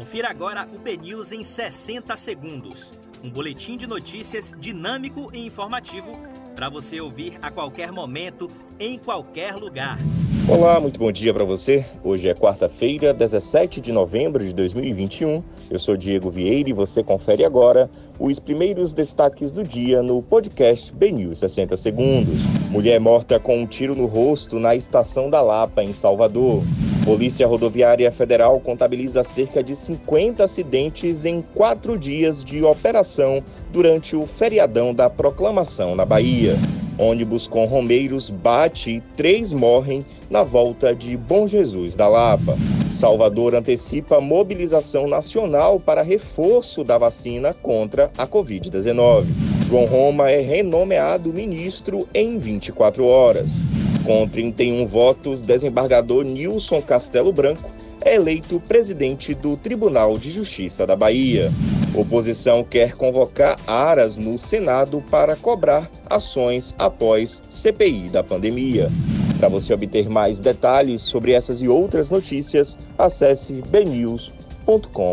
Confira agora o BNews em 60 segundos. Um boletim de notícias dinâmico e informativo para você ouvir a qualquer momento, em qualquer lugar. Olá, muito bom dia para você. Hoje é quarta-feira, 17 de novembro de 2021. Eu sou Diego Vieira e você confere agora os primeiros destaques do dia no podcast BNews 60 Segundos. Mulher morta com um tiro no rosto na estação da Lapa, em Salvador. Polícia Rodoviária Federal contabiliza cerca de 50 acidentes em quatro dias de operação durante o feriadão da proclamação na Bahia. Ônibus com romeiros bate e três morrem na volta de Bom Jesus da Lapa. Salvador antecipa mobilização nacional para reforço da vacina contra a Covid-19. João Roma é renomeado ministro em 24 horas. Com 31 votos, desembargador Nilson Castelo Branco é eleito presidente do Tribunal de Justiça da Bahia. Oposição quer convocar aras no Senado para cobrar ações após CPI da pandemia. Para você obter mais detalhes sobre essas e outras notícias, acesse bnews.com.br.